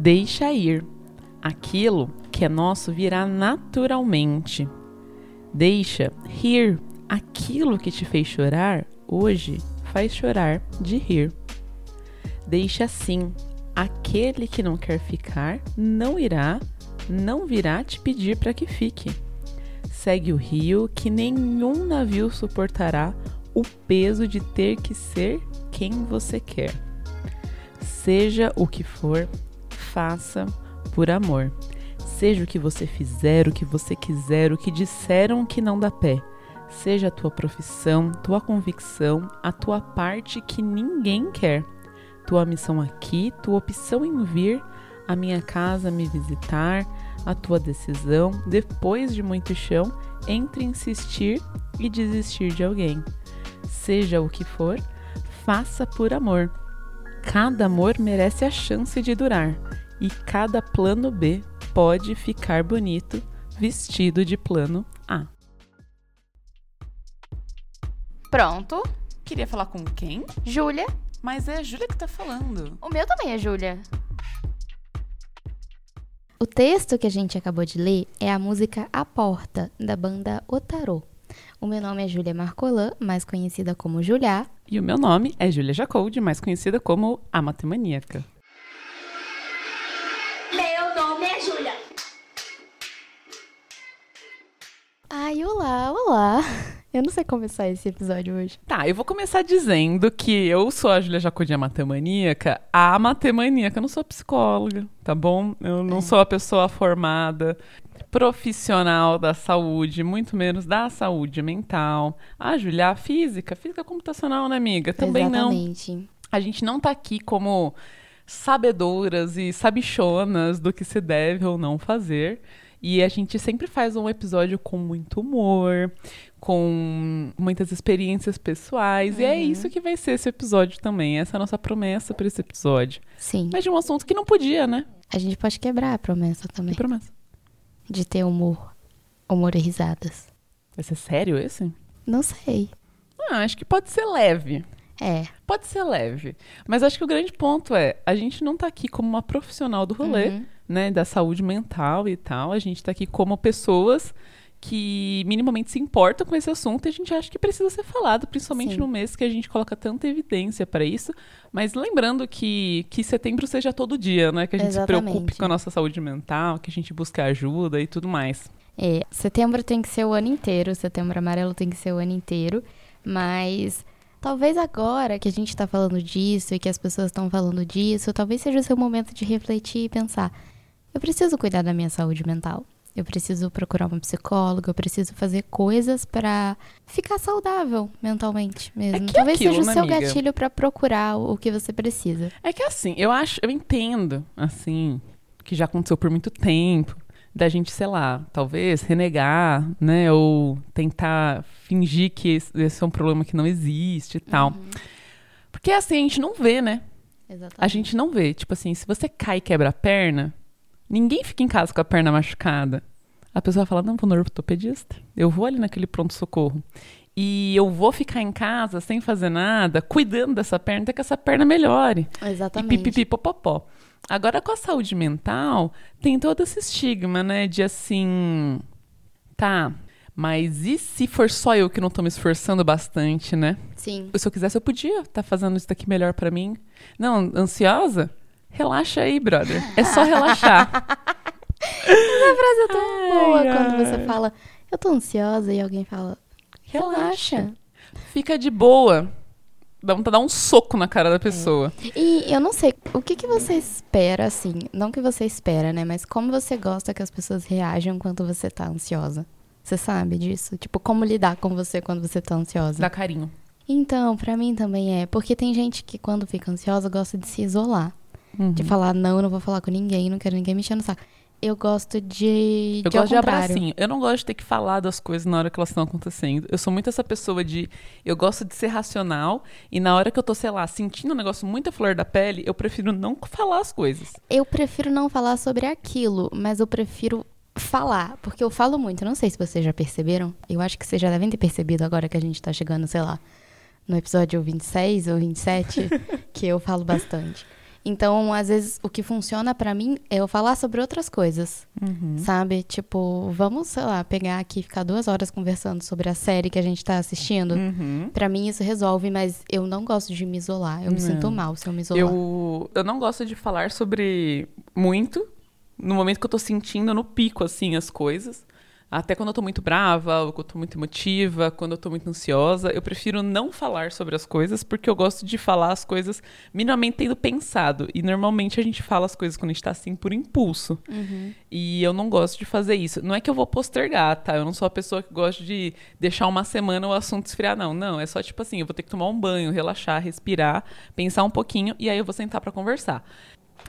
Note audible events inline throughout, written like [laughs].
Deixa ir. Aquilo que é nosso virá naturalmente. Deixa rir. Aquilo que te fez chorar, hoje faz chorar de rir. Deixa assim. Aquele que não quer ficar, não irá, não virá te pedir para que fique. Segue o rio, que nenhum navio suportará o peso de ter que ser quem você quer. Seja o que for, faça por amor. Seja o que você fizer, o que você quiser, o que disseram que não dá pé. Seja a tua profissão, tua convicção, a tua parte que ninguém quer. Tua missão aqui, tua opção em vir à minha casa me visitar, a tua decisão, depois de muito chão, entre insistir e desistir de alguém. Seja o que for, faça por amor. Cada amor merece a chance de durar e cada plano B pode ficar bonito vestido de plano A. Pronto. Queria falar com quem? Júlia. Mas é a Júlia que tá falando. O meu também é Júlia. O texto que a gente acabou de ler é a música A Porta, da banda Otarô. O meu nome é Júlia Marcolan, mais conhecida como Juliá. E o meu nome é Júlia Jacold, mais conhecida como a Matemaníaca. Ai, olá, olá. [laughs] Eu não sei começar esse episódio hoje. Tá, eu vou começar dizendo que eu sou a Júlia Jacodim, a matemaníaca, a matemaníaca. Eu não sou psicóloga, tá bom? Eu não é. sou a pessoa formada, profissional da saúde, muito menos da saúde mental. A Júlia, a física, física computacional, né, amiga? Também Exatamente. não. A gente não tá aqui como sabedoras e sabichonas do que se deve ou não fazer. E a gente sempre faz um episódio com muito humor, com muitas experiências pessoais. Uhum. E é uhum. isso que vai ser esse episódio também. Essa é a nossa promessa para esse episódio. Sim. Mas de um assunto que não podia, né? A gente pode quebrar a promessa também. Que promessa? De ter humor. Humor e risadas. Vai ser sério esse? Não sei. Ah, acho que pode ser leve. É. Pode ser leve. Mas acho que o grande ponto é, a gente não tá aqui como uma profissional do rolê, uhum. né? Da saúde mental e tal. A gente tá aqui como pessoas que minimamente se importam com esse assunto e a gente acha que precisa ser falado, principalmente Sim. no mês que a gente coloca tanta evidência para isso. Mas lembrando que, que setembro seja todo dia, né? Que a gente Exatamente. se preocupe com a nossa saúde mental, que a gente busque ajuda e tudo mais. É, setembro tem que ser o ano inteiro, setembro amarelo tem que ser o ano inteiro, mas talvez agora que a gente está falando disso e que as pessoas estão falando disso, talvez seja o seu momento de refletir e pensar: eu preciso cuidar da minha saúde mental. Eu preciso procurar uma psicóloga, eu preciso fazer coisas para ficar saudável mentalmente mesmo. É que Talvez aquilo, seja o né, seu amiga? gatilho para procurar o que você precisa. É que assim, eu acho, eu entendo, assim, que já aconteceu por muito tempo, da gente, sei lá, talvez renegar, né, ou tentar fingir que esse, é um problema que não existe e tal. Uhum. Porque assim, a gente não vê, né? Exatamente. A gente não vê. Tipo assim, se você cai e quebra a perna, Ninguém fica em casa com a perna machucada. A pessoa fala: não, vou no ortopedista. Eu vou ali naquele pronto-socorro. E eu vou ficar em casa sem fazer nada, cuidando dessa perna, até que essa perna melhore. Exatamente. E pipipi, popopó. Agora, com a saúde mental, tem todo esse estigma, né? De assim. Tá, mas e se for só eu que não tô me esforçando bastante, né? Sim. Se eu quisesse, eu podia estar tá fazendo isso daqui melhor para mim. Não, ansiosa? Relaxa aí, brother. É só relaxar. [laughs] Essa frase é tão ai, boa ai. quando você fala, eu tô ansiosa e alguém fala, relaxa. relaxa. Fica de boa. Dá vontade de dar um soco na cara da pessoa. É. E eu não sei, o que, que você espera, assim? Não que você espera, né? Mas como você gosta que as pessoas reajam quando você tá ansiosa? Você sabe disso? Tipo, como lidar com você quando você tá ansiosa? Dá carinho. Então, pra mim também é. Porque tem gente que quando fica ansiosa gosta de se isolar. Uhum. De falar, não, eu não vou falar com ninguém, não quero ninguém mexendo no saco. Eu gosto de. Eu de gosto de abracinho. Eu não gosto de ter que falar das coisas na hora que elas estão acontecendo. Eu sou muito essa pessoa de. Eu gosto de ser racional. E na hora que eu tô, sei lá, sentindo um negócio muito a flor da pele, eu prefiro não falar as coisas. Eu prefiro não falar sobre aquilo, mas eu prefiro falar. Porque eu falo muito. Não sei se vocês já perceberam. Eu acho que vocês já devem ter percebido agora que a gente tá chegando, sei lá, no episódio 26 ou 27, [laughs] que eu falo bastante. Então, às vezes, o que funciona pra mim é eu falar sobre outras coisas, Uhum. sabe? Tipo, vamos, sei lá, pegar aqui e ficar duas horas conversando sobre a série que a gente tá assistindo. Uhum. Pra mim isso resolve, mas eu não gosto de me isolar. Eu me Não. sinto mal se eu me isolar. Eu, eu não gosto de falar sobre muito no momento que eu tô sentindo no pico, assim, as coisas. Até quando eu tô muito brava, ou quando eu tô muito emotiva, quando eu tô muito ansiosa, eu prefiro não falar sobre as coisas, porque eu gosto de falar as coisas minimamente tendo pensado. E normalmente a gente fala as coisas quando a gente tá assim por impulso. Uhum. E eu não gosto de fazer isso. Não é que eu vou postergar, tá? Eu não sou a pessoa que gosta de deixar uma semana o assunto esfriar, não. Não, é só tipo assim, eu vou ter que tomar um banho, relaxar, respirar, pensar um pouquinho e aí eu vou sentar pra conversar.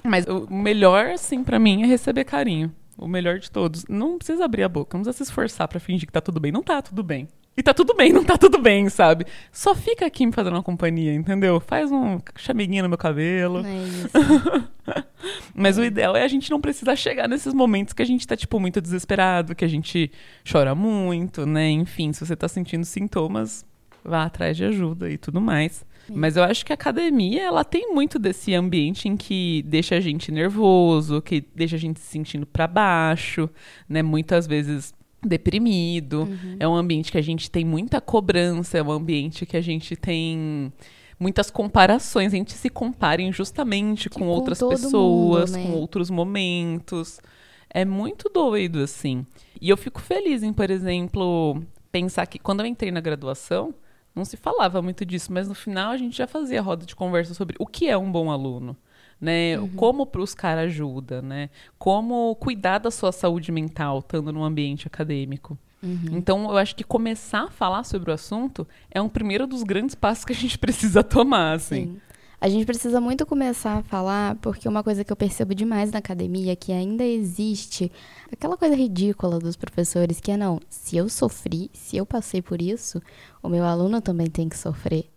Mas o melhor, assim, pra mim é receber carinho. O melhor de todos. Não precisa abrir a boca, não precisa se esforçar pra fingir que tá tudo bem. Não tá tudo bem. E tá tudo bem, não tá tudo bem, sabe? Só fica aqui me fazendo uma companhia, entendeu? Faz um chamiguinho no meu cabelo. É isso. [laughs] Mas o ideal é a gente não precisar chegar nesses momentos que a gente tá, tipo, muito desesperado, que a gente chora muito, né? Enfim, se você tá sentindo sintomas, vá atrás de ajuda e tudo mais. Mas eu acho que a academia, ela tem muito desse ambiente em que deixa a gente nervoso, que deixa a gente se sentindo pra baixo, né? Muitas vezes deprimido. É um ambiente que a gente tem muita cobrança, é um ambiente que a gente tem muitas comparações, a gente se compara injustamente com, com outras pessoas, mundo, né? com outros momentos. É muito doido, assim. E eu fico feliz em, por exemplo, pensar que quando eu entrei na graduação, não se falava muito disso, mas no final a gente já fazia roda de conversa sobre o que é um bom aluno. Né? Uhum. Como buscar ajuda, né? Como cuidar da sua saúde mental estando num ambiente acadêmico. Uhum. Então, eu acho que começar a falar sobre o assunto é um primeiro dos grandes passos que a gente [laughs] precisa tomar, assim. Sim. A gente precisa muito começar a falar, porque uma coisa que eu percebo demais na academia é que ainda existe aquela coisa ridícula dos professores que é não, se eu sofri, se eu passei por isso, o meu aluno também tem que sofrer.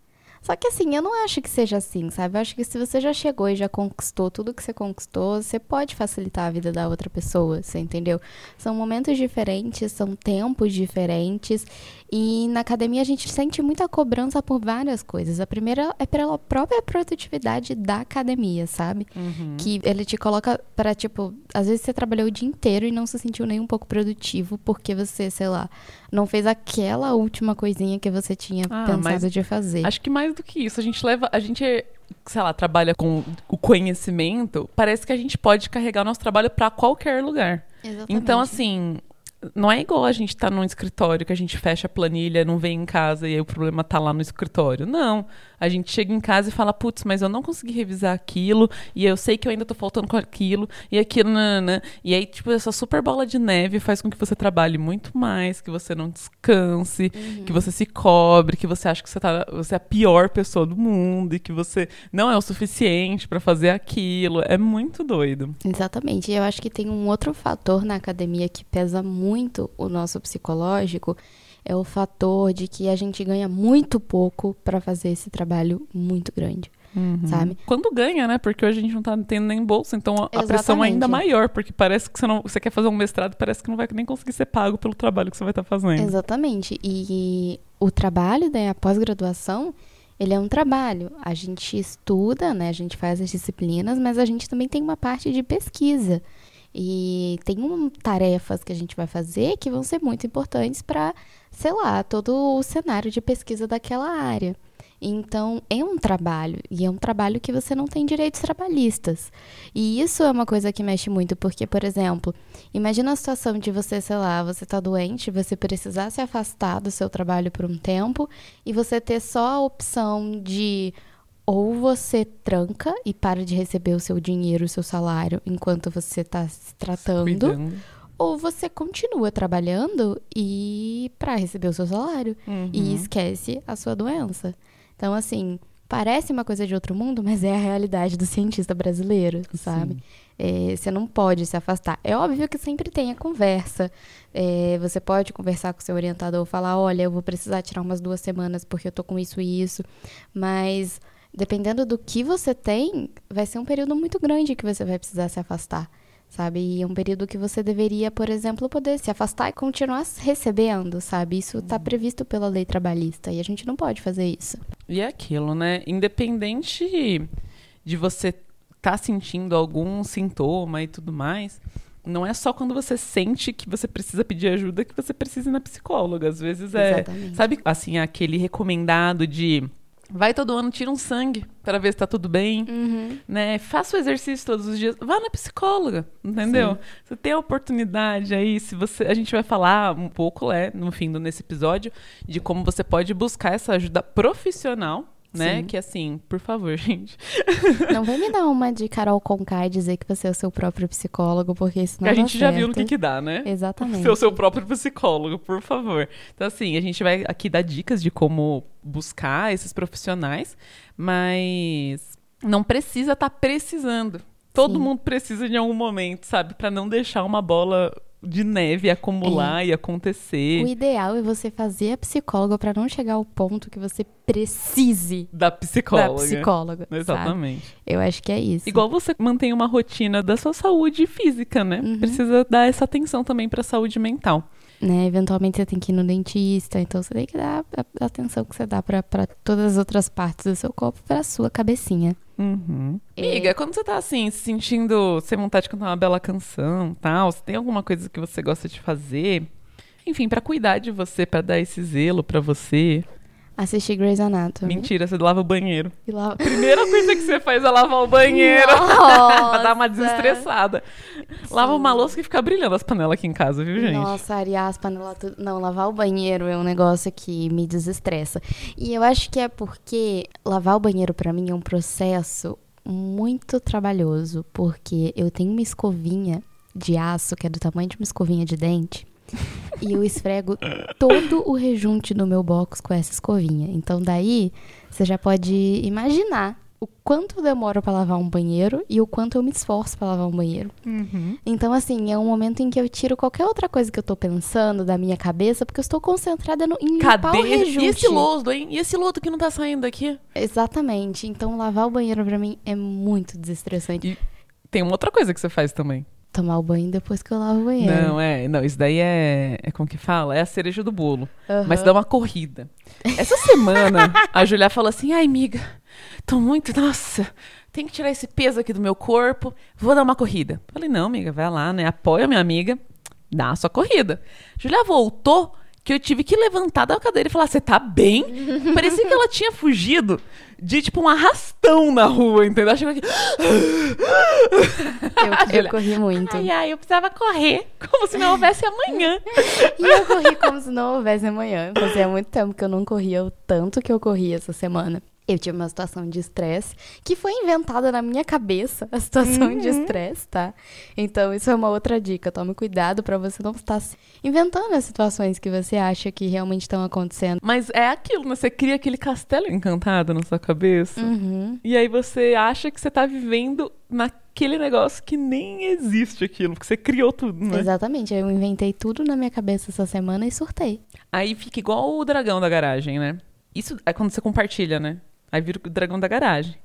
Só que assim, eu não acho que seja assim, sabe? Eu acho que se você já chegou e já conquistou tudo que você conquistou, você pode facilitar a vida da outra pessoa, você entendeu? São momentos diferentes, são tempos diferentes. E na academia a gente sente muita cobrança por várias coisas. A primeira é pela própria produtividade da academia, sabe? Uhum. Que ele te coloca para tipo, às vezes você trabalhou o dia inteiro e não se sentiu nem um pouco produtivo porque você, sei lá, não fez aquela última coisinha que você tinha Ah, pensado de fazer. Acho que mais do que isso, a gente leva. A gente, sei lá, trabalha com o conhecimento, parece que a gente pode carregar o nosso trabalho para qualquer lugar. Exatamente. Então, assim, não é igual a gente tá num escritório que a gente fecha a planilha, não vem em casa e aí o problema tá lá no escritório. Não. A gente chega em casa e fala, putz, mas eu não consegui revisar aquilo, e eu sei que eu ainda tô faltando com aquilo, e aquilo, nanana. E aí, tipo, essa super bola de neve faz com que você trabalhe muito mais, que você não descanse, que você se cobre, que você acha que você, tá, você é a pior pessoa do mundo, e que você não é o suficiente pra fazer aquilo. É muito doido. Exatamente. E eu acho que tem um outro fator na academia que pesa muito o nosso psicológico, é o fator de que a gente ganha muito pouco para fazer esse trabalho muito grande, sabe? Quando ganha, né? Porque hoje a gente não tá tendo nem bolsa, então a- a pressão é Exatamente. ainda maior, porque parece que você não, você quer fazer um mestrado, parece que não vai nem conseguir ser pago pelo trabalho que você vai estar fazendo. Exatamente. E o trabalho, né, a pós-graduação, ele é um trabalho. A gente estuda, né, a gente faz as disciplinas, mas a gente também tem uma parte de pesquisa. E tem um, tarefas que a gente vai fazer que vão ser muito importantes para, sei lá, todo o cenário de pesquisa daquela área. Então, é um trabalho, e é um trabalho que você não tem direitos trabalhistas. E isso é uma coisa que mexe muito, porque, por exemplo, imagina a situação de você, sei lá, você tá doente, você precisar se afastar do seu trabalho por um tempo, e você ter só a opção de ou você tranca e para de receber o seu dinheiro, o seu salário, enquanto você tá se tratando, Cuidando. Ou você continua trabalhando e para receber o seu salário Uhum. e esquece a sua doença. Então, assim, parece uma coisa de outro mundo, mas é a realidade do cientista brasileiro, sabe? É, você não pode se afastar. É óbvio que sempre tem a conversa. É, você pode conversar com o seu orientador, falar, olha, eu vou precisar tirar umas duas semanas porque eu tô com isso e isso. Mas dependendo do que você tem, vai ser um período muito grande que você vai precisar se afastar. Sabe? E é um período que você deveria, por exemplo, poder se afastar e continuar recebendo, sabe? Isso está previsto pela lei trabalhista e a gente não pode fazer isso. E é aquilo, né? Independente de você tá sentindo algum sintoma e tudo mais, não é só quando você sente que você precisa pedir ajuda que você precisa ir na psicóloga. Às vezes é, Exatamente. sabe, assim, aquele recomendado de vai todo ano, tira um sangue para ver se tá tudo bem, Uhum. né? Faça o exercício todos os dias, vá na psicóloga, entendeu? Você tem a oportunidade aí, se você, a gente vai falar um pouco, é, no fim do nesse episódio, de como você pode buscar essa ajuda profissional, né? Sim. Que assim, por favor, [laughs] gente, Não vem me dar uma de Carol Conká e dizer que você é o seu próprio psicólogo, porque isso não a dá gente já viu no que que dá, né? Exatamente. Ser o seu próprio psicólogo, por favor. Então, assim, a gente vai aqui dar dicas de como buscar esses profissionais, mas não precisa estar precisando. Todo Sim. mundo precisa de algum momento, sabe? Pra não deixar uma bola de neve acumular e acontecer. O ideal é você fazer a psicóloga pra não chegar ao ponto que você precise Da psicóloga. da psicóloga. sabe? Exatamente. Eu acho que é isso. Igual você mantém uma rotina da sua saúde física, né? Uhum. Precisa dar essa atenção também pra saúde mental. Né? Eventualmente você tem que ir no dentista, então você tem que dar a atenção que você dá pra pra todas as outras partes do seu corpo pra sua cabecinha. Uhum. É. Amiga, quando você tá assim, se sentindo sem vontade de cantar uma bela canção tal, se tem alguma coisa que você gosta de fazer, enfim, pra cuidar de você, pra dar esse zelo pra você. Assistir Grey's Anatomy. Mentira, você lava o banheiro. E lá... Primeira coisa que você faz é lavar o banheiro. [laughs] pra dar uma desestressada. Lava uma louça que fica brilhando as panelas aqui em casa, viu, gente? Nossa, arear as panelas tudo. Não, lavar o banheiro é um negócio que me desestressa. E eu acho que é porque lavar o banheiro pra mim é um processo muito trabalhoso, porque eu tenho uma escovinha de aço que é do tamanho de uma escovinha de dente. E eu esfrego todo o rejunte do meu box com essa escovinha. Então daí você já pode imaginar o quanto eu demoro pra lavar um banheiro e o quanto eu me esforço pra lavar um banheiro. Uhum. Então, assim, é um momento em que eu tiro qualquer outra coisa que eu tô pensando da minha cabeça, porque eu estou concentrada no, em limpar o Cadê? rejunte. E esse lodo, hein? E esse lodo que não tá saindo daqui? Exatamente. Então, lavar o banheiro pra mim é muito desestressante. E tem uma outra coisa que você faz também. Tomar o banho depois que eu lavo o banheiro. Não, é. Não, isso daí é. É como que fala? É a cereja do bolo. Aham. Mas dá uma corrida. Essa semana, a Julia falou assim: ai, amiga, tô muito. Nossa, tem que tirar esse peso aqui do meu corpo. Vou dar uma corrida. Falei: não, amiga, vai lá, né? Apoia minha amiga, dá a sua corrida. Julia voltou. Que eu tive que levantar da cadeira e falar: Você tá bem? Parecia que ela tinha fugido de tipo um arrastão na rua, entendeu? Ela Chegou aqui. Eu, eu [laughs] corri muito. Ai, ai, eu precisava correr, como se não houvesse amanhã. [laughs] E eu corri como se não houvesse amanhã. Fazia muito tempo que eu não corria o tanto que eu corri essa semana. Eu tive uma situação de estresse que foi inventada na minha cabeça, a situação de estresse, tá? Então, isso é uma outra dica. Tome cuidado pra você não estar inventando as situações que você acha que realmente estão acontecendo. Mas é aquilo, né? Você cria aquele castelo encantado na sua cabeça. Uhum. E aí você acha que você tá vivendo naquele negócio que nem existe aquilo, porque você criou tudo, né? Exatamente. Eu inventei tudo na minha cabeça essa semana e surtei. Aí fica igual o dragão da garagem, né? Isso é quando você compartilha, né? Aí vira o dragão da garagem.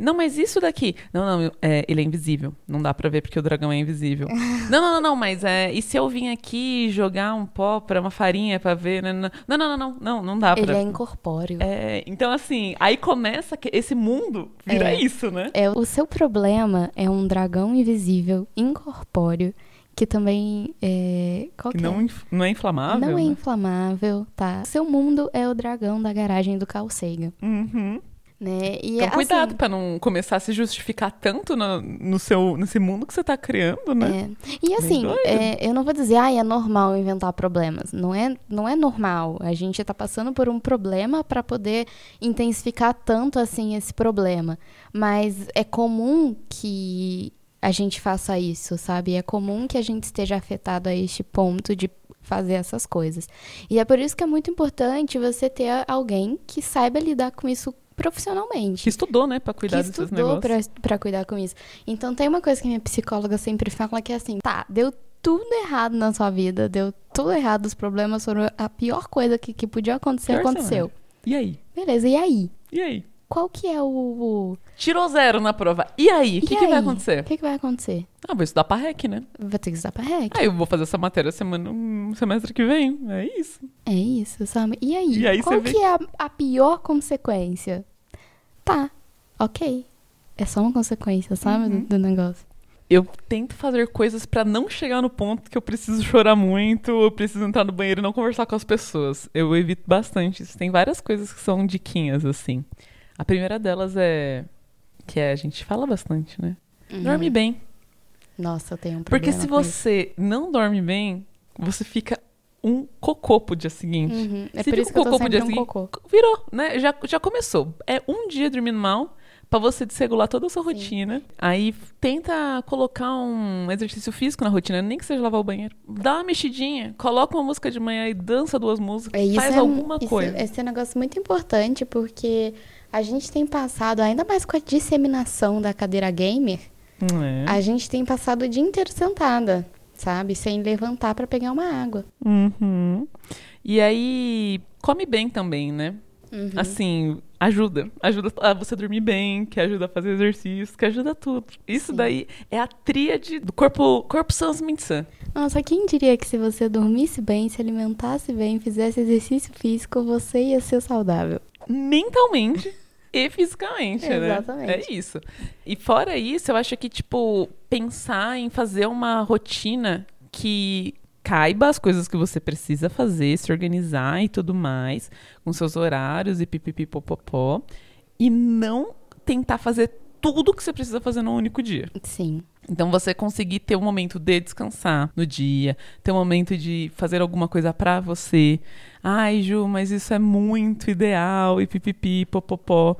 Não, mas isso daqui. Não, não, é, ele é invisível. Não dá pra ver porque o dragão é invisível. [laughs] não, não, não, não, mas é. E se eu vim aqui jogar um pó pra uma farinha pra ver? Não, não, não, não, não, não, não dá Ele pra. é incorpóreo. É, então, assim, aí começa que esse mundo vira É. isso, né? É, o seu problema é um dragão invisível, incorpóreo, que também é. Qual Que que não, é? não é inflamável. Não é né? inflamável, tá? Seu mundo é o dragão da garagem do Carl Sagan, Uhum. né? E Então, assim, cuidado pra não começar a se justificar tanto no, no seu, nesse mundo que você tá criando, né? É. E assim, é, eu não vou dizer, ah, é normal inventar problemas. Não é, não é normal. A gente tá passando por um problema para poder intensificar tanto assim esse problema. Mas é comum que a gente faça isso, sabe? É comum que a gente esteja afetado a este ponto de fazer essas coisas. E é por isso que é muito importante você ter alguém que saiba lidar com isso profissionalmente Que estudou, né, pra cuidar que desses estudou negócios. pra, pra cuidar com isso. Então tem uma coisa que minha psicóloga sempre fala que é assim, tá, deu tudo errado na sua vida, deu tudo errado, os problemas foram a pior coisa que, que podia acontecer, Pior aconteceu. E aí? Beleza, e aí? E aí? Qual que é o... o... Tirou zero na prova. E aí? O que, que vai acontecer? O que, que vai acontecer? Ah, vou estudar pra REC, né? Vai ter que estudar pra REC. Aí eu vou fazer essa matéria semana, um semestre que vem. É isso. É isso, sabe? E aí? E aí Qual você vê que é a, a pior consequência? Tá, ok. é só uma consequência, sabe? Uhum. Do, do negócio. Eu tento fazer coisas pra não chegar no ponto que eu preciso chorar muito, eu preciso entrar no banheiro e não conversar com as pessoas. Eu evito bastante isso. Tem várias coisas que são diquinhas, assim. A primeira delas é. Que é, a gente fala bastante, né? Dorme bem. Nossa, eu tenho um Porque problema se com isso. você não dorme bem, você fica um cocô pro dia seguinte. Uhum. É Se por isso que eu tô cocô pro sempre dia um seguinte, cocô. Virou, né? Já, já começou. É um dia dormindo mal pra você desregular toda a sua rotina. Aí tenta colocar um exercício físico na rotina, nem que seja lavar o banheiro. Dá uma mexidinha, coloca uma música de manhã e dança duas músicas. É, isso faz é um- alguma coisa. Esse é um negócio muito importante porque a gente tem passado, ainda mais com a disseminação da cadeira gamer, É. a gente tem passado o dia inteiro sentada, sabe? Sem levantar pra pegar uma água. Uhum. E aí, come bem também, né? Uhum. Assim, ajuda. Ajuda a você dormir bem, que ajuda a fazer exercício, que ajuda tudo. Isso Sim. daí é a tríade do corpo, corpo sans mente sã. Nossa, quem diria que se você dormisse bem, se alimentasse bem, fizesse exercício físico, você ia ser saudável? Mentalmente e fisicamente, né? Exatamente. É isso. E fora isso, eu acho que, tipo, pensar em fazer uma rotina que caiba as coisas que você precisa fazer, se organizar e tudo mais, com seus horários e pipipipopopó, e não tentar fazer tudo que você precisa fazer num único dia. Sim. Então você conseguir ter um momento de descansar no dia, ter um momento de fazer alguma coisa pra você. Ai, Ju, mas isso é muito ideal e pipipi, popopó.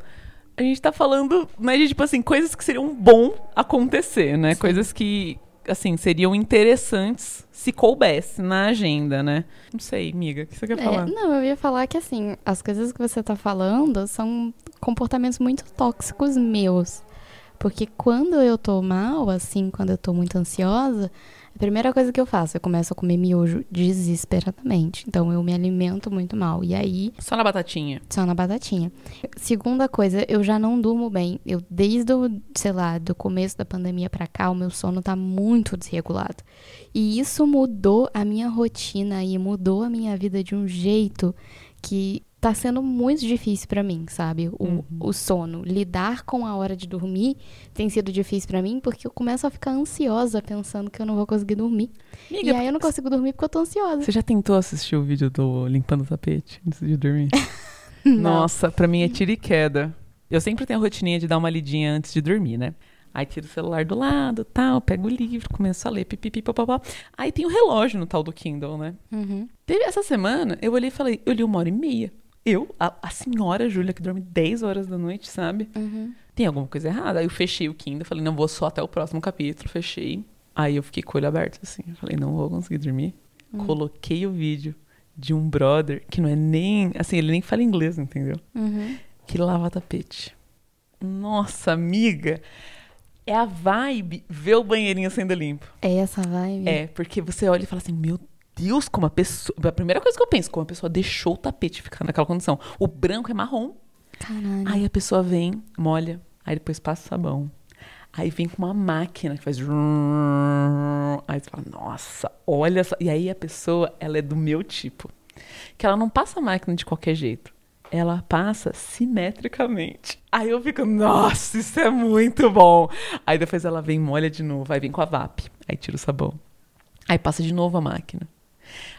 A gente tá falando, né, de tipo assim, coisas que seriam bom acontecer, né? Coisas que assim, seriam interessantes se coubesse na agenda, né? Não sei, amiga, o que você quer É, falar? não, eu ia falar que assim, as coisas que você tá falando são comportamentos muito tóxicos meus. Porque quando eu tô mal, assim, quando eu tô muito ansiosa, a primeira coisa que eu faço, eu começo a comer miojo desesperadamente. Então eu me alimento muito mal. E aí, Só na batatinha. só na batatinha. Segunda coisa, eu já não durmo bem. Eu, desde o, sei lá, do começo da pandemia pra cá, o meu sono tá muito desregulado. E isso mudou a minha rotina e mudou a minha vida de um jeito que tá sendo muito difícil pra mim, sabe? O, Uhum. o sono. Lidar com a hora de dormir tem sido difícil pra mim porque eu começo a ficar ansiosa pensando que eu não vou conseguir dormir. Amiga, e aí eu não consigo dormir porque eu tô ansiosa. você já tentou assistir o vídeo do limpando o tapete antes de dormir? [laughs] Nossa, pra mim é tiro e queda. Eu sempre tenho a rotininha de dar uma lidinha antes de dormir, né? Aí tiro o celular do lado, tal, pego o livro, começo a ler, pipipi, papapá. Aí tem o relógio no tal do Kindle, né? Uhum. Teve essa semana, eu olhei e falei, eu li uma hora e meia. Eu, a, a senhora Júlia, que dorme 10 horas da noite, sabe? Uhum. Tem alguma coisa errada? Aí eu fechei o Kindle, falei, não, vou só até o próximo capítulo, fechei. Aí eu fiquei com o olho aberto, assim. Falei, não vou conseguir dormir. Coloquei o vídeo de um brother que não é nem. Assim, ele nem fala inglês, entendeu? Uhum. que lava tapete. Nossa, amiga, é a vibe ver o banheirinho sendo limpo. É essa vibe? É, porque você olha e fala assim, meu Deus, como a pessoa... A primeira coisa que eu penso, como a pessoa deixou o tapete ficar naquela condição. O branco é marrom, Caralho. aí a pessoa vem, molha, aí depois passa o sabão. Aí vem com uma máquina que faz... Aí você fala, nossa, olha só. E aí a pessoa, ela é do meu tipo. Que ela não passa a máquina de qualquer jeito. Ela passa simetricamente. Aí eu fico, nossa, isso é muito bom. Aí depois ela vem, molha de novo. Aí vem com a VAP. Aí tira o sabão. Aí passa de novo a máquina.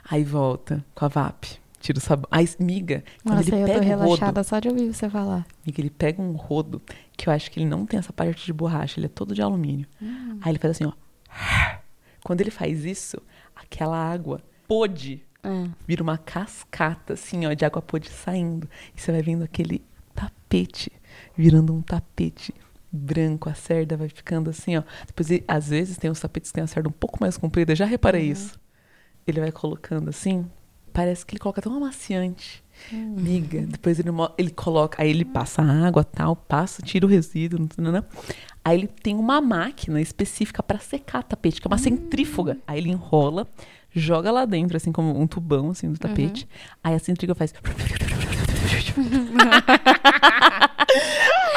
Aí volta com a VAP. Tira o sabão. Aí, miga, quando Nossa, ele eu tô pega o rodo... relaxada só de ouvir você falar. Amiga, ele pega um rodo que eu acho que ele não tem essa parte de borracha, ele é todo de alumínio. Hum. Aí ele faz assim, ó. Quando ele faz isso, aquela água pôde É. vira uma cascata, assim, ó, de água pôde saindo. E você vai vendo aquele tapete virando um tapete branco, a cerda vai ficando assim, ó. Depois, às vezes, tem uns tapetes que tem a cerda um pouco mais comprida, já reparei isso. Ele vai colocando assim, parece que ele coloca um amaciante. Miga, depois ele, ele coloca, aí ele passa a água, tal, passa, tira o resíduo, não, não. Aí ele tem uma máquina específica para secar tapete, que é uma centrífuga. Aí ele enrola, joga lá dentro, assim como um tubão assim do tapete. Aí a centrífuga faz. [laughs]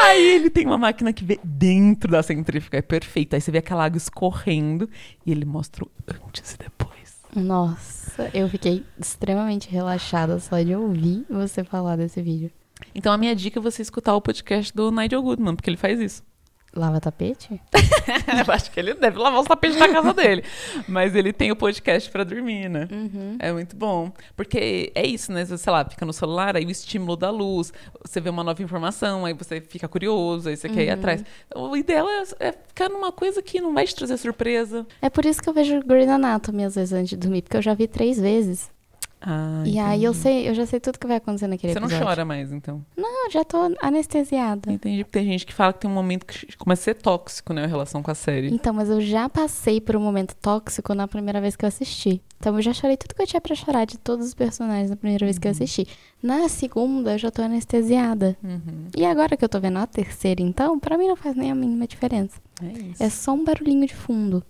Aí ele tem uma máquina que vê dentro da centrífuga, é perfeito. Aí você vê aquela água escorrendo e ele mostra o antes e depois. Nossa, eu fiquei extremamente relaxada só de ouvir você falar desse vídeo. Então a minha dica é você escutar o podcast do Nigel Goodman, porque ele faz isso. Lava tapete? [laughs] Eu acho que ele deve lavar os tapetes da casa dele. Mas ele tem o podcast pra dormir, né? Uhum. É muito bom. Porque é isso, né? Você, sei lá, fica no celular, aí o estímulo da luz, você vê uma nova informação, aí você fica curioso, aí você quer ir Uhum. atrás. O ideal é, é ficar numa coisa que não vai te trazer surpresa. É por isso que eu vejo Grey's Anatomy às vezes antes de dormir, porque eu já vi três vezes. Ah, e aí eu sei, eu já sei tudo que vai acontecer naquele Você não episódio. chora mais, então. Não, eu já tô anestesiada. Entendi. Porque tem gente que fala que tem um momento que começa a ser tóxico, né? A relação com a série. Então, mas eu já passei por um momento tóxico na primeira vez que eu assisti. Então eu já chorei tudo que eu tinha pra chorar de todos os personagens na primeira vez que eu assisti. Na segunda, eu já tô anestesiada. Uhum. E agora que eu tô vendo a terceira, então, pra mim não faz nem a mínima diferença. É isso. É só um barulhinho de fundo.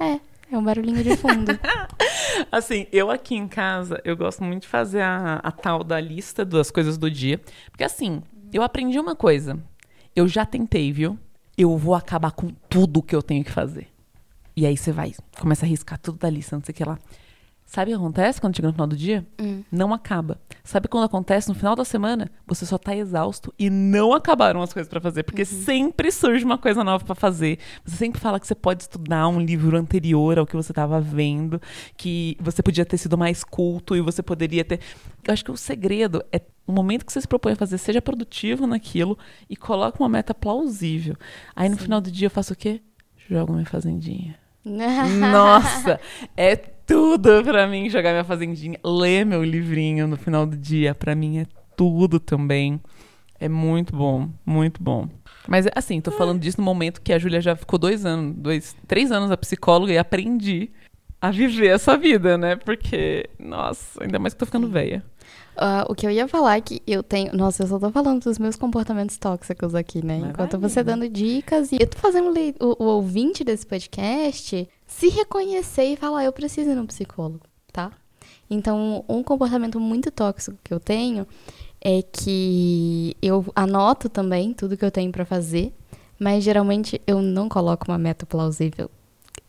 É, é um barulhinho de fundo. [laughs] Assim, eu aqui em casa, eu gosto muito de fazer a, a tal da lista das coisas do dia. Porque assim, eu aprendi uma coisa. Eu já tentei, viu? Eu vou acabar com tudo que eu tenho que fazer. E aí você vai, começa a riscar tudo da lista, não sei o que lá. Sabe o que acontece quando chega no final do dia? Hum. Não acaba. Sabe quando acontece no final da semana? Você só tá exausto e não acabaram as coisas pra fazer, porque sempre surge uma coisa nova pra fazer. Você sempre fala que você pode estudar um livro anterior ao que você tava vendo, que você podia ter sido mais culto e você poderia ter. Eu acho que o segredo é no momento que você se propõe a fazer, seja produtivo naquilo e coloque uma meta plausível. Aí no final do dia eu faço o quê? Jogo minha fazendinha. [laughs] Nossa, é tudo pra mim jogar minha fazendinha. Ler meu livrinho no final do dia, pra mim é tudo também. É muito bom, muito bom. Mas assim, tô falando disso no momento que a Júlia já ficou dois anos, dois, três anos a psicóloga e aprendi a viver essa vida, né? Porque, nossa, ainda mais que tô ficando velha. Ah, o que eu ia falar é que eu tenho. Nossa, eu só tô falando dos meus comportamentos tóxicos aqui, né? Enquanto você dando dicas. E eu tô fazendo o, o ouvinte desse podcast se reconhecer e falar: eu preciso ir no psicólogo, tá? Então, um comportamento muito tóxico que eu tenho é que eu anoto também tudo que eu tenho pra fazer, mas geralmente eu não coloco uma meta plausível.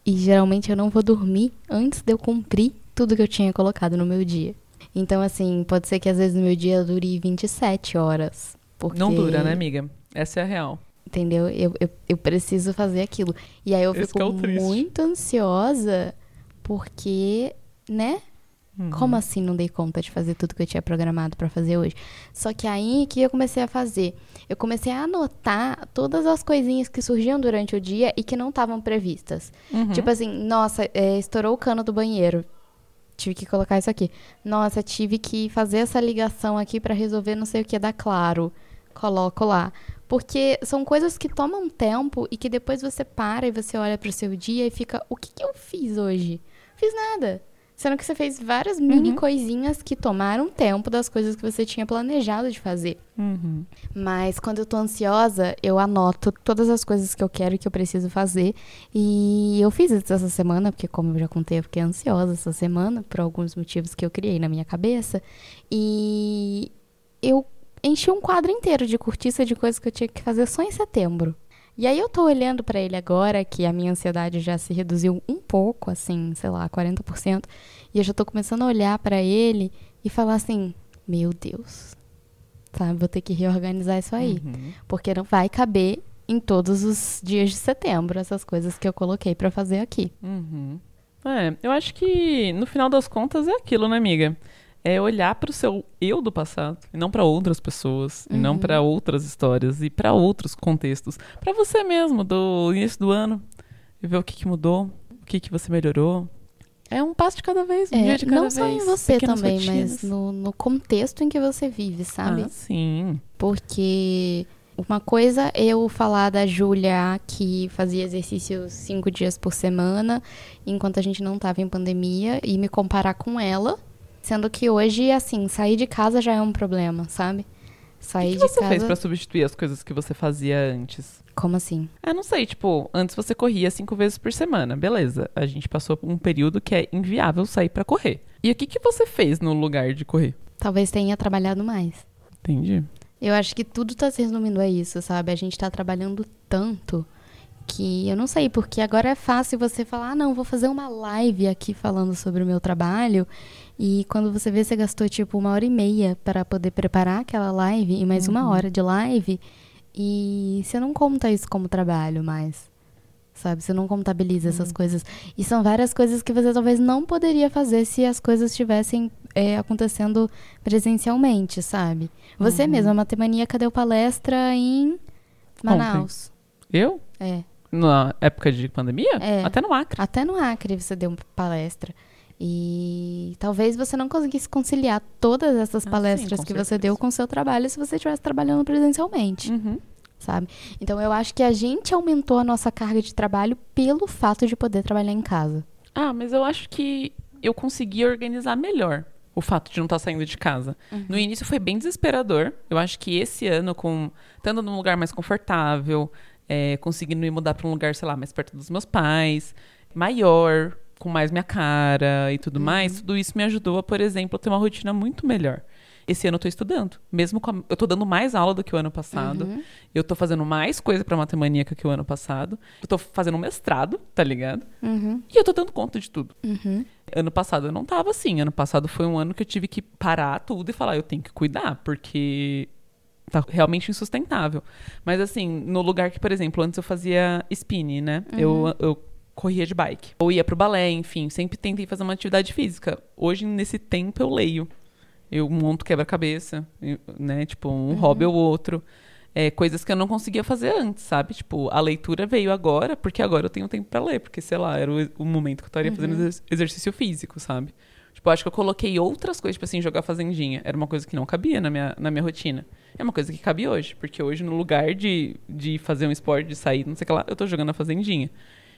E geralmente eu não vou dormir antes de eu cumprir tudo que eu tinha colocado no meu dia. Então, assim, pode ser que às vezes no meu dia dure 27 horas. Porque, Não dura, né, amiga? Essa é a real. Entendeu? Eu, eu, eu preciso fazer aquilo. E aí eu Esse fico é muito ansiosa porque, né? Uhum. Como assim não dei conta de fazer tudo que eu tinha programado pra fazer hoje? Só que aí, o que eu comecei a fazer? Eu comecei a anotar todas as coisinhas que surgiam durante o dia e que não estavam previstas. Uhum. Tipo assim, nossa, é, estourou o cano do banheiro. Tive que colocar isso aqui. Nossa, tive que fazer essa ligação aqui pra resolver não sei o que da Claro. Coloco lá. Porque são coisas que tomam tempo e que depois você para e você olha pro seu dia e fica, o que, que eu fiz hoje? Fiz nada. Sendo que você fez várias mini Uhum. coisinhas que tomaram tempo das coisas que você tinha planejado de fazer. Uhum. Mas quando eu tô ansiosa, eu anoto todas as coisas que eu quero e que eu preciso fazer. E eu fiz isso essa semana, porque como eu já contei, eu fiquei ansiosa essa semana, por alguns motivos que eu criei na minha cabeça. E eu enchi um quadro inteiro de cortiça de coisas que eu tinha que fazer só em setembro. E aí eu tô olhando pra ele agora, que a minha ansiedade já se reduziu um pouco, assim, sei lá, 40%. E eu já tô começando a olhar pra ele e falar assim: Meu Deus, sabe? Vou ter que reorganizar isso aí. Uhum. Porque não vai caber em todos os dias de setembro essas coisas que eu coloquei pra fazer aqui. Uhum. É, eu acho que no final das contas é aquilo, né, amiga? É olhar pro seu eu do passado, e não pra outras pessoas, e não Uhum. pra outras histórias e pra outros contextos, Pra você mesmo do início do ano, e ver o que, que mudou, o que, que você melhorou. É um passo de cada vez, um dia É, de cada não vez. só em você pequenas também, rotinas. mas no, no contexto em que você vive, sabe? Ah, sim. Porque uma coisa é eu falar da Júlia que fazia exercícios cinco dias por semana, enquanto a gente não tava em pandemia, e me comparar com ela. Sendo que hoje, assim, sair de casa já é um problema, sabe? O Sair que, que de você casa. fez pra substituir as coisas que você fazia antes? Como assim? Ah, não sei, tipo, antes você corria cinco vezes por semana, beleza. A gente passou por um período que é inviável sair pra correr. E o que, que você fez no lugar de correr? Talvez tenha trabalhado mais. Entendi. Eu acho que tudo tá se resumindo a isso, sabe? A gente tá trabalhando tanto que eu não sei, porque agora é fácil você falar, ah, não, vou fazer uma live aqui falando sobre o meu trabalho. E quando você vê, você gastou tipo uma hora e meia para poder preparar aquela live e mais uma hora de live. e você não conta isso como trabalho mais. Sabe? Você não contabiliza essas coisas. E são várias coisas que você talvez não poderia fazer se as coisas estivessem é, acontecendo presencialmente, sabe? Você mesma, Matemaníaca, deu palestra em Manaus. Eu? É. Na época de pandemia? É. Até no Acre. Até no Acre você deu palestra. E talvez você não conseguisse conciliar todas essas Ah, palestras sim, que você certeza. deu com o seu trabalho se você estivesse trabalhando presencialmente, Uhum. sabe? Então eu acho que a gente aumentou a nossa carga de trabalho pelo fato de poder trabalhar em casa. Ah, mas eu acho que eu consegui organizar melhor o fato de não estar saindo de casa. No início foi bem desesperador. Eu acho que esse ano, com estando num lugar mais confortável, é, conseguindo me mudar para um lugar, sei lá, mais perto dos meus pais, maior, com mais minha cara e tudo mais, tudo isso me ajudou a, por exemplo, ter uma rotina muito melhor. Esse ano eu tô estudando. Mesmo com a- eu tô dando mais aula do que o ano passado. Eu tô fazendo mais coisa pra matemaníaca que o ano passado. Eu tô fazendo um mestrado, tá ligado? Uhum, E eu tô dando conta de tudo. uhum. Ano passado eu não tava assim. Ano passado foi um ano que eu tive que parar tudo e falar, eu tenho que cuidar, porque tá realmente insustentável. Mas assim, no lugar que, por exemplo, antes eu fazia spinning, né? Eu, eu corria de bike. Ou ia pro balé, enfim, sempre tentei fazer uma atividade física. Hoje, nesse tempo, eu leio. Eu monto quebra-cabeça, né? Tipo, um hobby ou outro. É, coisas que eu não conseguia fazer antes, sabe? Tipo, a leitura veio agora, porque agora eu tenho tempo pra ler. Porque, sei lá, era o, o momento que eu estaria fazendo exer- exercício físico, sabe? Tipo, acho que eu coloquei outras coisas, tipo assim, jogar fazendinha. Era uma coisa que não cabia na minha, na minha rotina. É uma coisa que cabe hoje. Porque hoje, no lugar de, de fazer um esporte, de sair, não sei o que lá, eu tô jogando a fazendinha.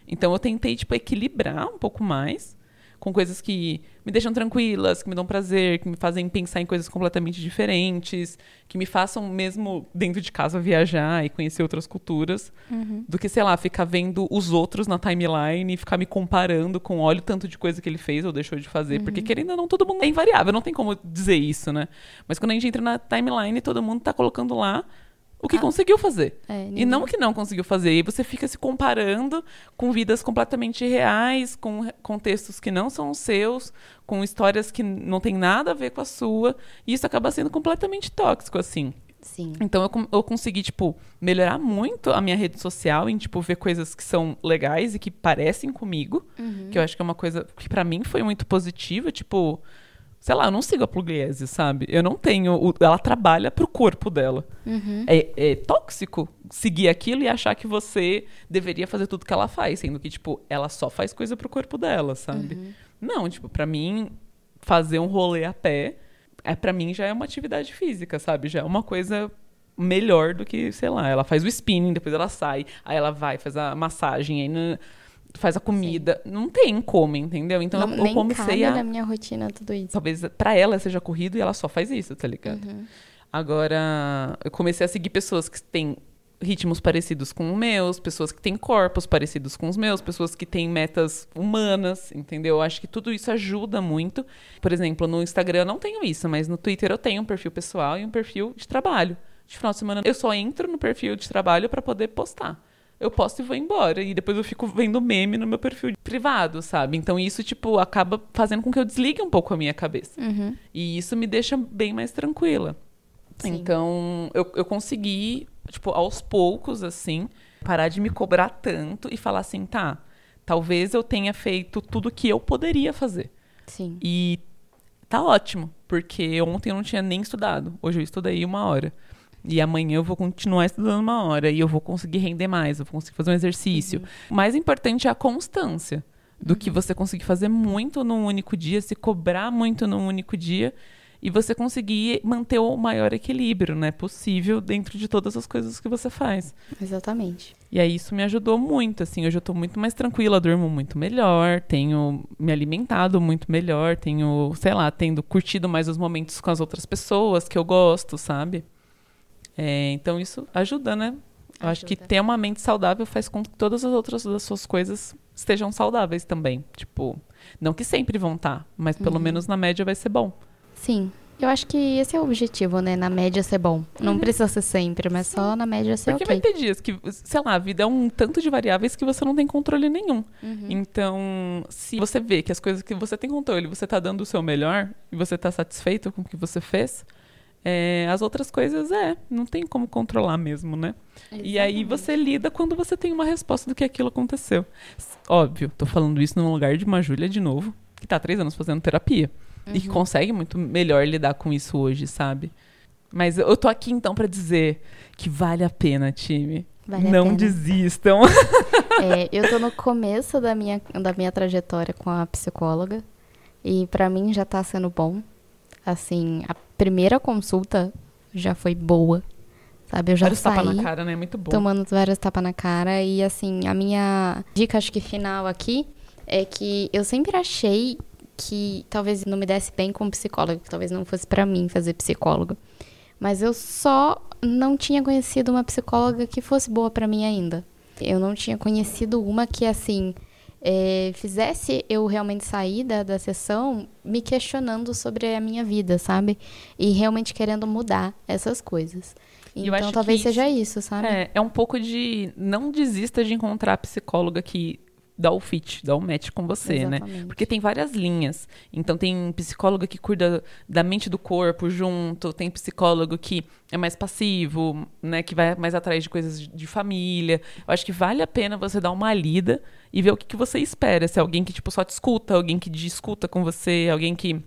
Então eu tentei, tipo, equilibrar um pouco mais com coisas que me deixam tranquilas, que me dão prazer, que me fazem pensar em coisas completamente diferentes, que me façam mesmo dentro de casa viajar e conhecer outras culturas, do que, sei lá, ficar vendo os outros na timeline e ficar me comparando com olha o tanto de coisa que ele fez ou deixou de fazer, porque querendo ou não, todo mundo é invariável, não tem como dizer isso, né? Mas quando a gente entra na timeline, todo mundo tá colocando lá o que Ah. conseguiu fazer. É, E não o que não conseguiu fazer. E você fica se comparando com vidas completamente reais, com contextos que não são os seus, com histórias que não tem nada a ver com a sua. E isso acaba sendo completamente tóxico, assim. Sim. Então eu, eu consegui, tipo, melhorar muito a minha rede social em, tipo, ver coisas que são legais e que parecem comigo. Que eu acho que é uma coisa que pra mim foi muito positiva. Tipo, sei lá, eu não sigo a Pugliese, sabe? Eu não tenho. o- ela trabalha pro corpo dela. Uhum. É, é tóxico seguir aquilo e achar que você deveria fazer tudo que ela faz, sendo que, tipo, ela só faz coisa pro corpo dela, sabe? Não, tipo, pra mim, fazer um rolê a pé, é, pra mim já é uma atividade física, sabe? Já é uma coisa melhor do que, sei lá, ela faz o spinning, depois ela sai, aí ela vai, faz a massagem, aí faz a comida. Não tem como, entendeu? Então não, eu, eu nem comecei cabe a na minha rotina tudo isso. talvez pra ela seja corrido e ela só faz isso, tá ligado? Uhum. Agora, eu comecei a seguir pessoas que têm ritmos parecidos com os meus, pessoas que têm corpos parecidos com os meus, pessoas que têm metas humanas, entendeu? Eu acho que tudo isso ajuda muito. Por exemplo, no Instagram eu não tenho isso, mas no Twitter eu tenho um perfil pessoal e um perfil de trabalho. De final de semana eu só entro no perfil de trabalho pra poder postar. Eu posto e vou embora. E depois eu fico vendo meme no meu perfil privado, sabe? Então isso, tipo, acaba fazendo com que eu desligue um pouco a minha cabeça. Uhum. E isso me deixa bem mais tranquila. Sim. Então, eu, eu consegui, tipo, aos poucos, assim, parar de me cobrar tanto e falar assim, tá, talvez eu tenha feito tudo que eu poderia fazer. Sim. E tá ótimo, porque ontem eu não tinha nem estudado. Hoje eu estudei uma hora. E amanhã eu vou continuar estudando uma hora. E eu vou conseguir render mais, eu vou conseguir fazer um exercício. O mais importante é a constância. Do que você conseguir fazer muito num único dia, se cobrar muito num único dia. E você conseguir manter o maior equilíbrio, né? Possível dentro de todas as coisas que você faz. Exatamente. E aí isso me ajudou muito, assim, hoje eu tô muito mais tranquila, durmo muito melhor, tenho me alimentado muito melhor, tenho, sei lá, tendo curtido mais os momentos com as outras pessoas que eu gosto, sabe? É, então isso ajuda, né? Eu acho que ter uma mente saudável faz com que todas as outras das suas coisas estejam saudáveis também. Tipo, não que sempre vão estar, mas pelo menos na média vai ser bom. Sim. Eu acho que esse é o objetivo, né? Na média ser bom. Não precisa ser sempre, mas só na média ser Porque ok. vai ter dias que, sei lá, a vida é um tanto de variáveis que você não tem controle nenhum. Uhum. Então, se você vê que as coisas que você tem controle, você tá dando o seu melhor e você tá satisfeito com o que você fez, É, as outras coisas, é, não tem como controlar mesmo, né? E aí você lida quando você tem uma resposta do que aquilo aconteceu. Óbvio, tô falando isso no lugar de uma Júlia de novo, que tá há três anos fazendo terapia. E que consegue muito melhor lidar com isso hoje, sabe? Mas eu tô aqui então pra dizer que vale a pena, time. Vale a não desistam. [laughs] [laughs] É, eu tô no começo da minha, da minha trajetória com a psicóloga. E pra mim já tá sendo bom. Assim, a primeira consulta já foi boa. Sabe? Eu já Vários tapas saí na cara, né? Muito bom. tomando vários tapas na cara. E assim, a minha dica, acho que final aqui, é que eu sempre achei que talvez não me desse bem como psicóloga, que talvez não fosse pra mim fazer psicólogo. Mas eu só não tinha conhecido uma psicóloga que fosse boa pra mim ainda. Eu não tinha conhecido uma que, assim, é, fizesse eu realmente sair da, da sessão me questionando sobre a minha vida, sabe? E realmente querendo mudar essas coisas. Então, talvez seja isso, sabe? É, é um pouco de não desista de encontrar a psicóloga que dá o fit, dá o match com você, né? Exatamente. Porque tem várias linhas. Então tem psicóloga que cuida da mente do corpo junto, tem psicólogo que é mais passivo, né, que vai mais atrás de coisas de- de família. Eu acho que vale a pena você dar uma lida e ver o que, que você espera, se é alguém que tipo só te escuta, alguém que discuta com você, alguém que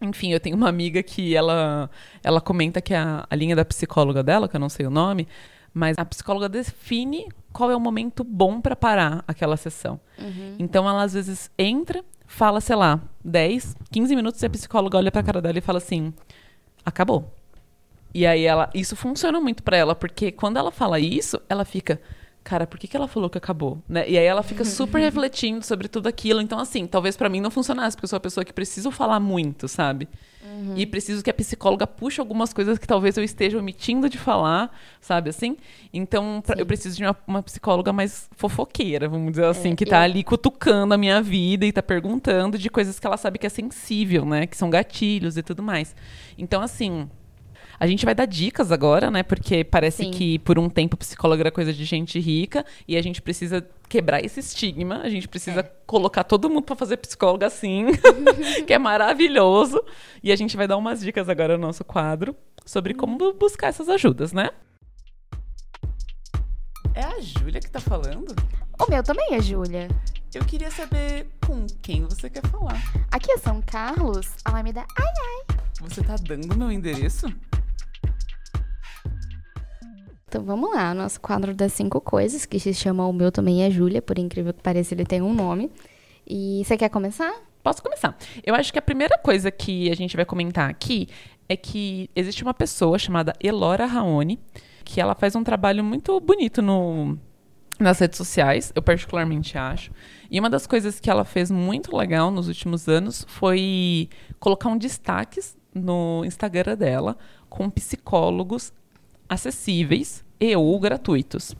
enfim, eu tenho uma amiga que ela, ela comenta que a, a linha da psicóloga dela, que eu não sei o nome, mas a psicóloga define qual é o momento bom para parar aquela sessão. Então ela às vezes entra, fala, sei lá, 10, 15 minutos e a psicóloga olha pra cara dela e fala assim: acabou. E aí ela, isso funciona muito pra ela, porque quando ela fala isso, ela fica, cara, por que, que ela falou que acabou? Né? E aí ela fica super [laughs] refletindo sobre tudo aquilo. Então, assim, talvez pra mim não funcionasse, porque eu sou uma pessoa que preciso falar muito, sabe? E preciso que a psicóloga puxe algumas coisas que talvez eu esteja omitindo de falar, sabe assim? Então, pra- eu preciso de uma, uma psicóloga mais fofoqueira, vamos dizer assim, que tá eu- ali cutucando a minha vida e tá perguntando de coisas que ela sabe que é sensível, né? Que são gatilhos e tudo mais. Então, assim, a gente vai dar dicas agora, né? Porque parece Sim. que por um tempo psicóloga era coisa de gente rica e a gente precisa quebrar esse estigma. A gente precisa É. colocar todo mundo pra fazer psicóloga assim, [laughs] que é maravilhoso. E a gente vai dar umas dicas agora no nosso quadro sobre como bu- buscar essas ajudas, né? É a Júlia que tá falando? O meu também é Júlia. Eu queria saber com quem você quer falar. Aqui é São Carlos, Alameda. Ai, Você tá dando meu endereço? Então vamos lá, nosso quadro das cinco coisas, que se chama O Meu Também é Júlia, por incrível que pareça, ele tem um nome. E você quer começar? Posso começar. Eu acho que a primeira coisa que a gente vai comentar aqui é que existe uma pessoa chamada Elora Raoni, que ela faz um trabalho muito bonito no, nas redes sociais, eu particularmente acho. E uma das coisas que ela fez muito legal nos últimos anos foi colocar um destaques no Instagram dela com psicólogos acessíveis e ou gratuitos.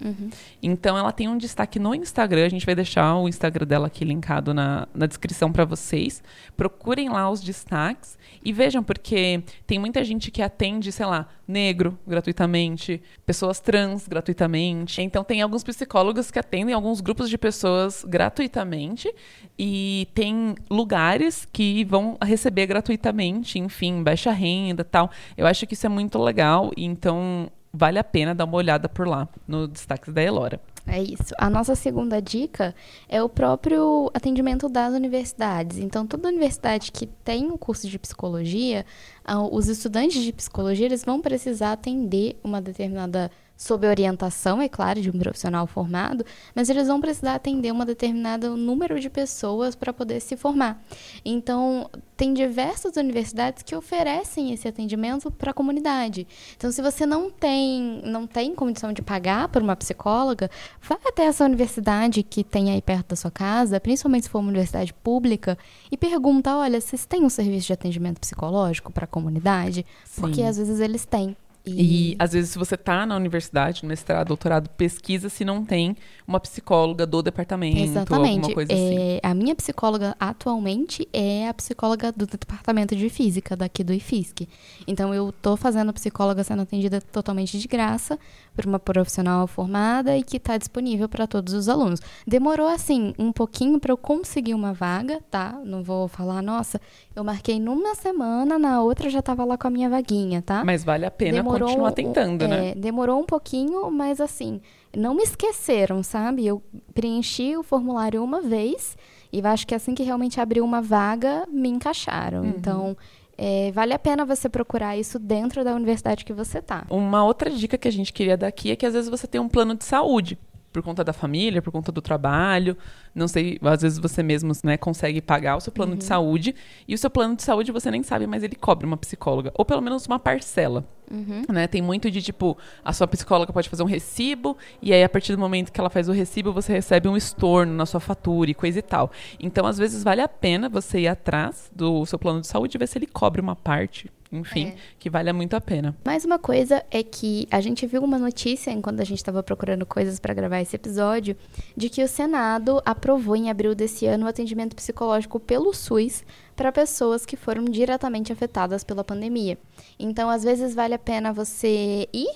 Então ela tem um destaque no Instagram, a gente vai deixar o Instagram dela aqui linkado na, na descrição para vocês. Procurem lá os destaques e vejam, porque tem muita gente que atende, sei lá, negro gratuitamente, pessoas trans gratuitamente. Então tem alguns psicólogos que atendem alguns grupos de pessoas gratuitamente e tem lugares que vão receber gratuitamente, enfim, baixa renda tal. Eu acho que isso é muito legal, então vale a pena dar uma olhada por lá, no destaque da Elora. É isso. A nossa segunda dica é o próprio atendimento das universidades. Então, toda universidade que tem um curso de psicologia, ah, os estudantes de psicologia eles vão precisar atender uma determinada sob orientação, é claro, de um profissional formado, mas eles vão precisar atender uma determinada número de pessoas para poder se formar. Então, tem diversas universidades que oferecem esse atendimento para a comunidade. Então, se você não tem, não tem condição de pagar por uma psicóloga, vá até essa universidade que tem aí perto da sua casa, principalmente se for uma universidade pública, e pergunta: olha, vocês têm um serviço de atendimento psicológico para a comunidade? Porque Sim. às vezes eles têm. E às vezes, se você tá na universidade, no mestrado, doutorado, pesquisa se não tem uma psicóloga do departamento, Exatamente. alguma coisa assim. É, a minha psicóloga atualmente é a psicóloga do departamento de física daqui do IFISC. Então eu tô fazendo psicóloga sendo atendida totalmente de graça por uma profissional formada e que está disponível para todos os alunos. Demorou assim um pouquinho para eu conseguir uma vaga, tá? Não vou falar, nossa, eu marquei numa semana, na outra já estava lá com a minha vaguinha, tá? Mas vale a pena continuar um- tentando, é, né? Demorou um pouquinho, mas assim, não me esqueceram, sabe? Eu preenchi o formulário uma vez e acho que assim que realmente abriu uma vaga, me encaixaram. Uhum. Então, é, vale a pena você procurar isso dentro da universidade que você tá. Uma outra dica que a gente queria dar aqui é que às vezes você tem um plano de saúde. Por conta da família, por conta do trabalho, não sei, às vezes você mesmo né, consegue pagar o seu plano Uhum. de saúde, e o seu plano de saúde você nem sabe, mas ele cobre uma psicóloga, ou pelo menos uma parcela. Uhum. né? Tem muito de tipo, a sua psicóloga pode fazer um recibo, e aí a partir do momento que ela faz o recibo, você recebe um estorno na sua fatura e coisa e tal. Então, às vezes, vale a pena você ir atrás do seu plano de saúde e ver se ele cobre uma parte, enfim, É. que vale muito a pena. Mais uma coisa é que a gente viu uma notícia enquanto a gente estava procurando coisas para gravar esse episódio, de que o Senado aprovou em abril desse ano o atendimento psicológico pelo SUS para pessoas que foram diretamente afetadas pela pandemia. Então, às vezes vale a pena você ir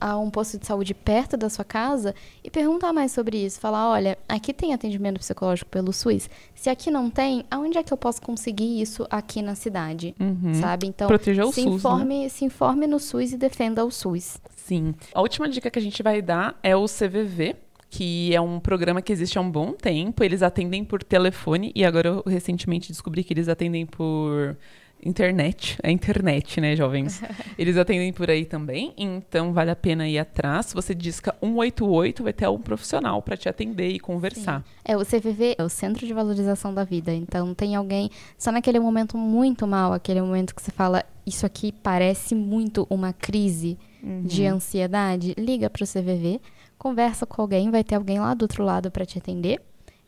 a um posto de saúde perto da sua casa e perguntar mais sobre isso. Falar, olha, aqui tem atendimento psicológico pelo SUS. Se aqui não tem, aonde é que eu posso conseguir isso aqui na cidade? Uhum. Sabe? Então, Proteja o se SUS, né? informe, se informe no SUS e defenda o SUS. Sim. A última dica que a gente vai dar é o CVV, que é um programa que existe há um bom tempo. Eles atendem por telefone e agora eu recentemente descobri que eles atendem por internet. É internet, né, jovens? [laughs] Eles atendem por aí também, então vale a pena ir atrás. Você disca 188, vai ter um profissional para te atender e conversar. É, o CVV é o Centro de Valorização da Vida. Então, tem alguém só naquele momento muito mal, aquele momento que você fala, isso aqui parece muito uma crise de ansiedade, liga pro CVV, conversa com alguém, vai ter alguém lá do outro lado para te atender.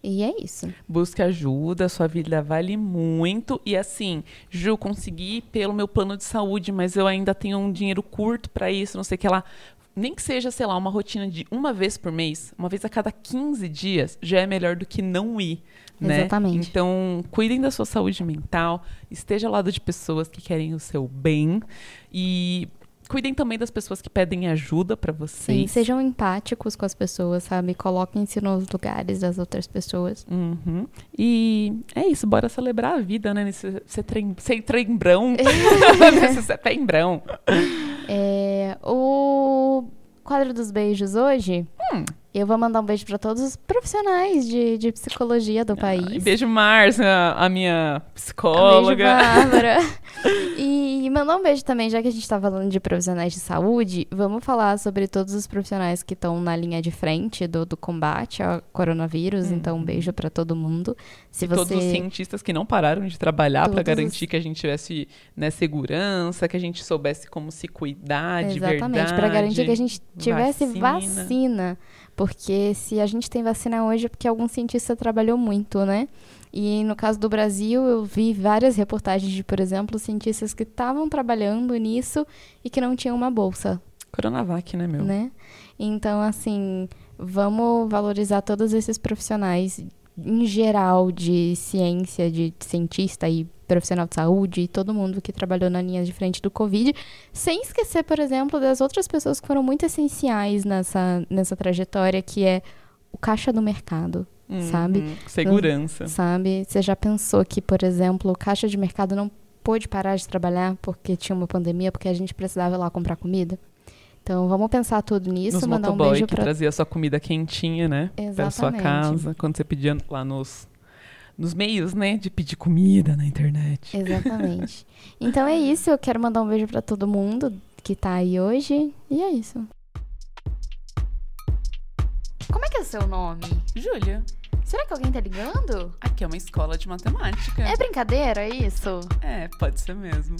E é isso. Busque ajuda, sua vida vale muito. E assim, Ju, consegui pelo meu plano de saúde, mas eu ainda tenho um dinheiro curto para isso, não sei o que lá. Nem que seja, sei lá, uma rotina de uma vez por mês, uma vez a cada 15 dias, já é melhor do que não ir. Né? Exatamente. Então, cuidem da sua saúde mental, esteja ao lado de pessoas que querem o seu bem e cuidem também das pessoas que pedem ajuda para Sim, vocês. sejam empáticos com as pessoas, sabe? Coloquem-se nos lugares das outras pessoas. Uhum. E é isso, bora celebrar a vida, né? Nesse trembrão. [laughs] Nesse setembrão. É, o quadro dos beijos hoje, Hum. eu vou mandar um beijo para todos os profissionais de, de psicologia do E país. beijo, Márcia, a minha Um beijo, psicóloga. Bárbara. [laughs] e mandar um beijo também, já que a gente tá falando de profissionais de saúde, vamos falar sobre todos os profissionais que estão na linha de frente do, do combate ao coronavírus. Então, um beijo para todo mundo. Se E todos os você. cientistas que não pararam de trabalhar para Todos os- garantir que a gente tivesse né, segurança, que a gente soubesse como se cuidar de Exatamente, verdade. para garantir que a gente tivesse vacina. vacina. Porque se a gente tem vacina hoje é porque algum cientista trabalhou muito, né? E no caso do Brasil, eu vi várias reportagens de, por exemplo, cientistas que estavam trabalhando nisso e que não tinham uma bolsa, Coronavac, né, meu? né? Então, assim, vamos valorizar todos esses profissionais em geral de ciência, de cientista e profissional de saúde e todo mundo que trabalhou na linha de frente do Covid, sem esquecer, por exemplo, das outras pessoas que foram muito essenciais nessa, nessa trajetória, que é o caixa do mercado, sabe? Uhum. Segurança. Sabe? Você já pensou que, por exemplo, o caixa de mercado não pôde parar de trabalhar porque tinha uma pandemia, porque a gente precisava ir lá comprar comida? Então, vamos pensar tudo nisso, Nos mandar um beijo que pra trazia sua comida quentinha, né? Pra sua Exatamente. casa, quando você pedia lá nos, nos meios, né? De pedir comida na internet. Exatamente. [laughs] Então é isso, eu quero mandar um beijo pra todo mundo que tá aí hoje. E é isso. Como é que é o seu nome? Júlia, Será que alguém tá ligando? aqui é uma escola de matemática. É brincadeira, é isso? É, pode ser mesmo.